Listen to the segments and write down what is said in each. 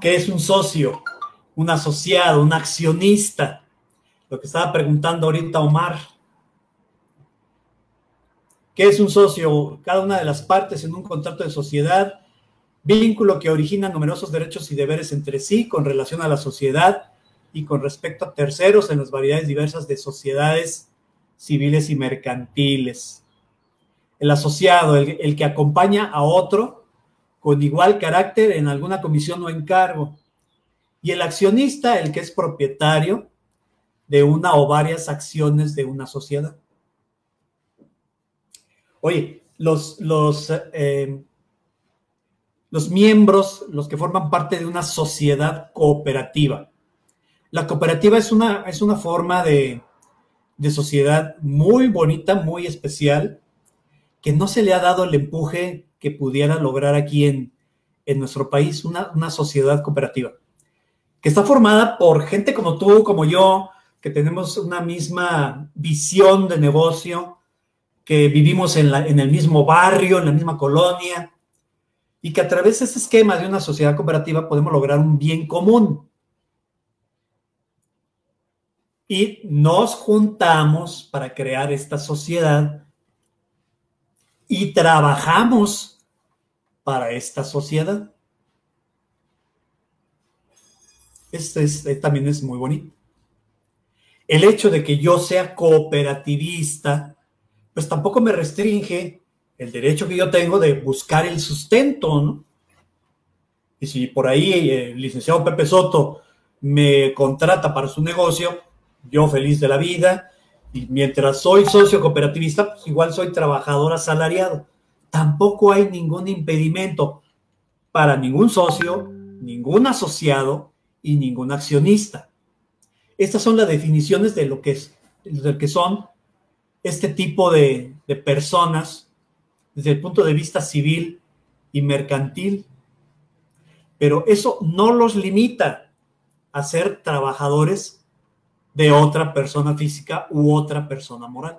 ¿Qué es un socio? Un asociado, un accionista. Lo que estaba preguntando ahorita Omar. ¿Qué es un socio? Cada una de las partes en un contrato de sociedad, vínculo que origina numerosos derechos y deberes entre sí con relación a la sociedad y con respecto a terceros en las variedades diversas de sociedades civiles y mercantiles. El asociado, el, el que acompaña a otro con igual carácter en alguna comisión o encargo. Y el accionista, el que es propietario de una o varias acciones de una sociedad. Oye, los, los, eh, los miembros, los que forman parte de una sociedad cooperativa. La cooperativa es una, es una forma de, de sociedad muy bonita, muy especial, que no se le ha dado el empuje que pudiera lograr aquí en, en nuestro país, una, una sociedad cooperativa, que está formada por gente como tú, como yo, que tenemos una misma visión de negocio, que vivimos en, en el mismo barrio, en la misma colonia, y que a través de ese esquema de una sociedad cooperativa podemos lograr un bien común. Y nos juntamos para crear esta sociedad y trabajamos para esta sociedad. Este, es, también es muy bonito. El hecho de que yo sea cooperativista pues tampoco me restringe el derecho que yo tengo de buscar el sustento, ¿no? Y si por ahí el licenciado Pepe Soto me contrata para su negocio, yo feliz de la vida, y mientras soy socio cooperativista, pues igual soy trabajador asalariado. Tampoco hay ningún impedimento para ningún socio, ningún asociado y ningún accionista. Estas son las definiciones de lo que, es, de lo que son este tipo de, personas desde el punto de vista civil y mercantil. Pero eso no los limita a ser trabajadores de otra persona física u otra persona moral.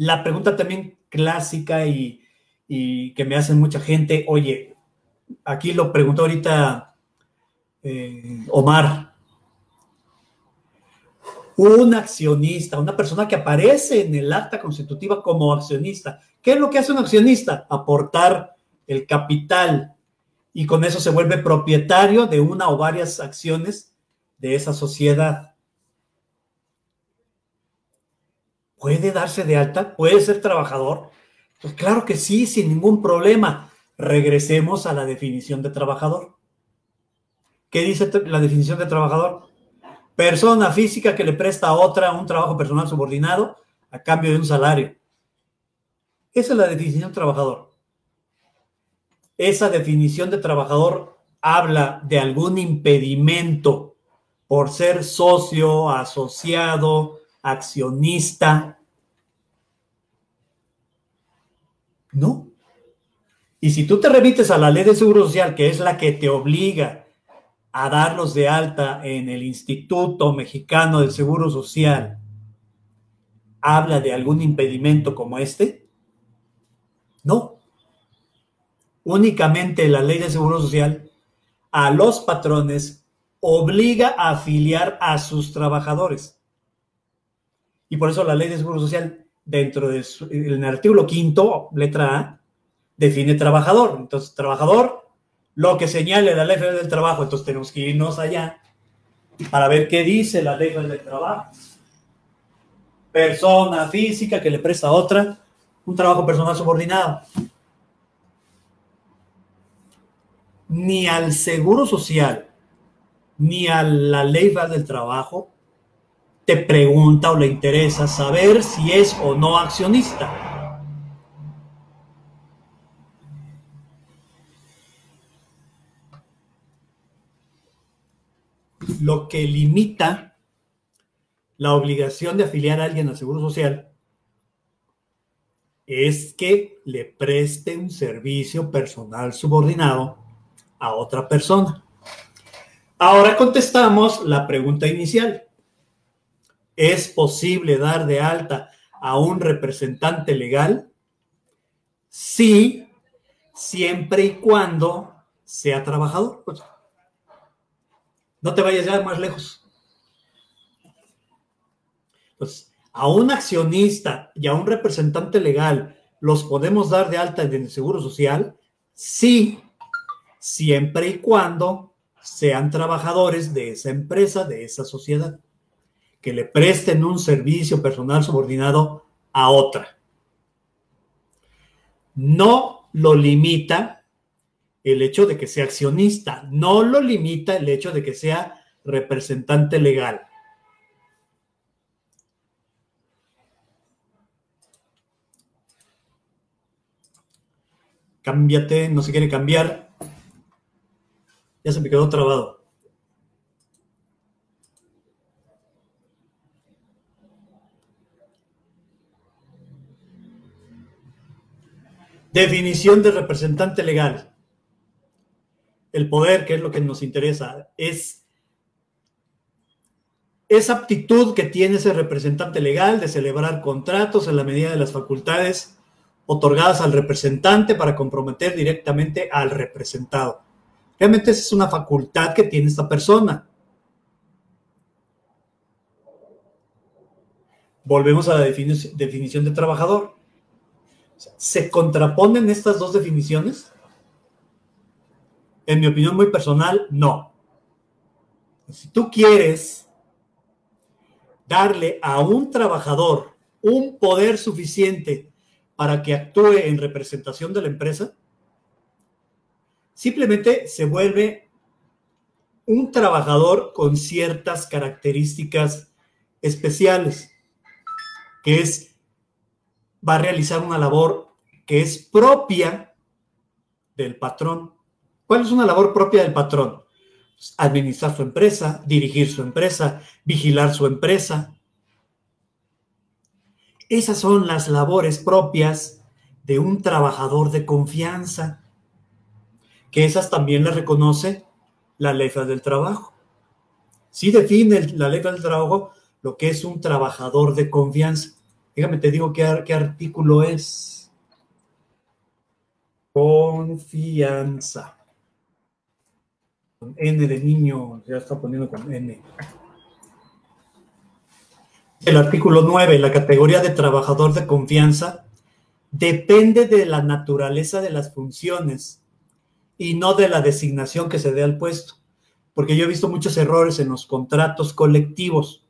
La pregunta también clásica y, que me hacen mucha gente, oye, aquí lo preguntó ahorita eh, Omar, un accionista, una persona que aparece en el acta constitutiva como accionista. ¿Qué es lo que hace un accionista? Aportar el capital y con eso se vuelve propietario de una o varias acciones de esa sociedad. ¿Puede darse de alta? ¿Puede ser trabajador? Pues claro que sí, sin ningún problema. Regresemos a la definición de trabajador. ¿Qué dice la definición de trabajador? Persona física que le presta a otra un trabajo personal subordinado a cambio de un salario. Esa es la definición de trabajador. Esa definición de trabajador habla de algún impedimento por ser socio, asociado, accionista. No. Y si tú te remites a la ley de seguro social, que es la que te obliga a darlos de alta en el Instituto Mexicano del Seguro Social habla de algún impedimento como este? No. Únicamente la ley de Seguro Social a los patrones obliga a afiliar a sus trabajadores. Y por eso la ley de Seguro Social, dentro del artículo quinto, letra A, define trabajador. Entonces, trabajador lo que señale la ley federal del trabajo. Entonces tenemos que irnos allá para ver qué dice la ley federal del trabajo. Persona física que le presta a otra un trabajo personal subordinado. Ni al seguro social, ni a la ley federal del trabajo te pregunta o le interesa saber si es o no accionista. lo que limita la obligación de afiliar a alguien al Seguro Social es que le preste un servicio personal subordinado a otra persona. Ahora contestamos la pregunta inicial. ¿Es posible dar de alta a un representante legal? Sí, siempre y cuando sea trabajador. No te vayas ya más lejos. Pues a un accionista y a un representante legal los podemos dar de alta en el Seguro Social, sí, siempre y cuando sean trabajadores de esa empresa, de esa sociedad, que le presten un servicio personal subordinado a otra. No lo limita el hecho de que sea accionista, no lo limita el hecho de que sea representante legal. Cámbiate, no se quiere cambiar. Ya se me quedó trabado. Definición de representante legal. El poder, que es lo que nos interesa, es esa aptitud que tiene ese representante legal de celebrar contratos en la medida de las facultades otorgadas al representante para comprometer directamente al representado. Realmente esa es una facultad que tiene esta persona. Volvemos a la definición de trabajador. ¿Se contraponen estas dos definiciones? En mi opinión muy personal, no. Si tú quieres darle a un trabajador un poder suficiente para que actúe en representación de la empresa, simplemente se vuelve un trabajador con ciertas características especiales, que es, va a realizar una labor que es propia del patrón. ¿Cuál es una labor propia del patrón? Administrar su empresa, dirigir su empresa, vigilar su empresa, esas son las labores propias de un trabajador de confianza, que esas también las reconoce la ley del trabajo. Sí define la ley del trabajo lo que es un trabajador de confianza. Dígame, te digo qué, qué artículo es. Confianza. Con N de niño, ya está poniendo con N. El artículo 9, la categoría de trabajador de confianza, depende de la naturaleza de las funciones y no de la designación que se dé al puesto. Porque yo he visto muchos errores en los contratos colectivos.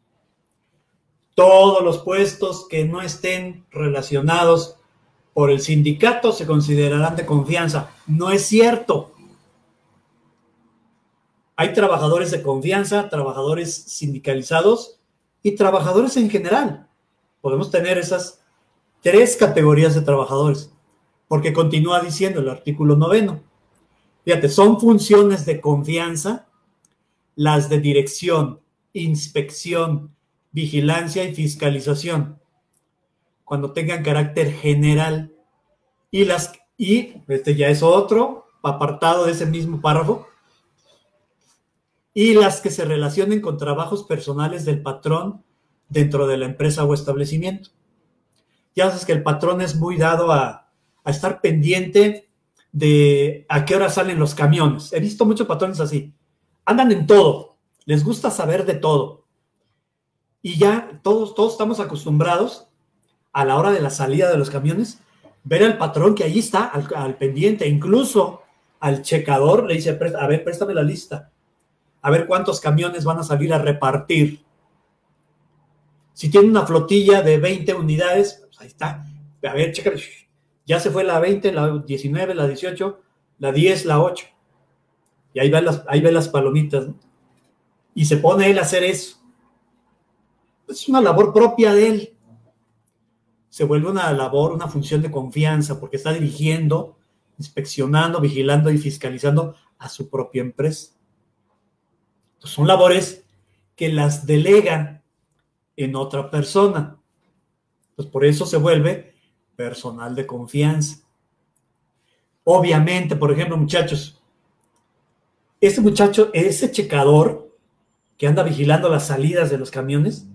Todos los puestos que no estén relacionados por el sindicato se considerarán de confianza. No es cierto. Hay trabajadores de confianza, trabajadores sindicalizados y trabajadores en general. Podemos tener esas tres categorías de trabajadores, porque continúa diciendo el artículo noveno. Fíjate, son funciones de confianza las de dirección, inspección, vigilancia y fiscalización, cuando tengan carácter general. Y las y este ya es otro apartado de ese mismo párrafo, y las que se relacionen con trabajos personales del patrón dentro de la empresa o establecimiento. Ya sabes que el patrón es muy dado a, estar pendiente de a qué hora salen los camiones. He visto muchos patrones así. Andan en todo, les gusta saber de todo. Y ya todos, todos estamos acostumbrados a la hora de la salida de los camiones, ver al patrón que ahí está, al, pendiente, incluso al checador le dice, a ver, préstame la lista a ver cuántos camiones van a salir a repartir. Si tiene una flotilla de 20 unidades, pues ahí está. A ver, checa, ya se fue la 20, la 19, la 18, la 10, la 8. Y ahí ve las, ahí las palomitas. Y se pone él a hacer eso. Es una labor propia de él. Se vuelve una labor, una función de confianza, porque está dirigiendo, inspeccionando, vigilando y fiscalizando a su propia empresa. Son labores que las delega en otra persona. Pues por eso se vuelve personal de confianza. Obviamente, por ejemplo, muchachos, ese muchacho, ese checador que anda vigilando las salidas de los camiones,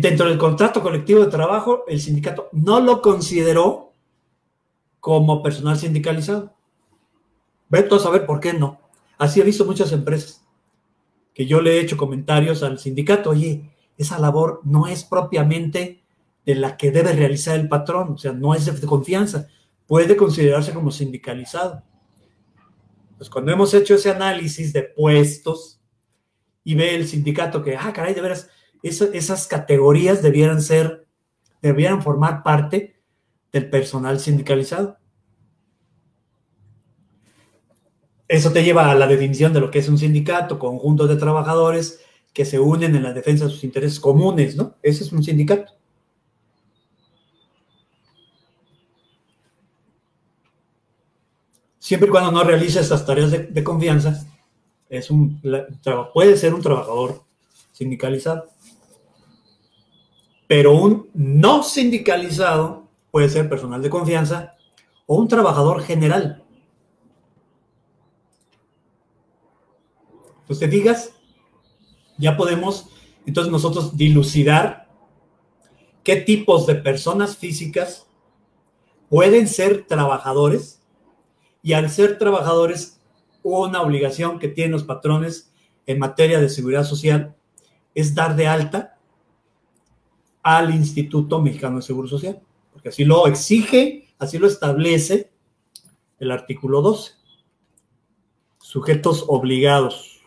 dentro del contrato colectivo de trabajo, el sindicato no lo consideró como personal sindicalizado. Veto a saber por qué no. Así he visto muchas empresas que yo le he hecho comentarios al sindicato, oye, esa labor no es propiamente de la que debe realizar el patrón, o sea, no es de confianza, puede considerarse como sindicalizado. Pues cuando hemos hecho ese análisis de puestos y ve el sindicato que, ah, caray, de veras, esas categorías debieran ser, debieran formar parte del personal sindicalizado. Eso te lleva a la definición de lo que es un sindicato, conjunto de trabajadores que se unen en la defensa de sus intereses comunes, ¿no? Ese es un sindicato. Siempre y cuando no realice estas tareas de, confianza, es un, puede ser un trabajador sindicalizado. Pero un no sindicalizado puede ser personal de confianza o un trabajador general. Entonces, digas, ya podemos entonces nosotros dilucidar qué tipos de personas físicas pueden ser trabajadores y al ser trabajadores una obligación que tienen los patrones en materia de seguridad social es dar de alta al Instituto Mexicano de Seguro Social, porque así lo exige, así lo establece el artículo 12. Sujetos obligados.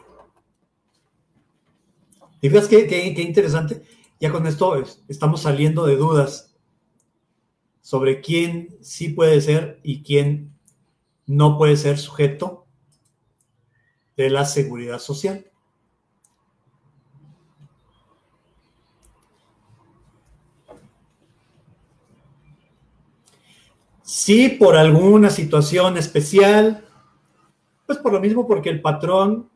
Y fíjate qué, qué, qué interesante, ya con esto estamos saliendo de dudas sobre quién sí puede ser y quién no puede ser sujeto de la seguridad social. Si por alguna situación especial, pues por lo mismo porque el patrón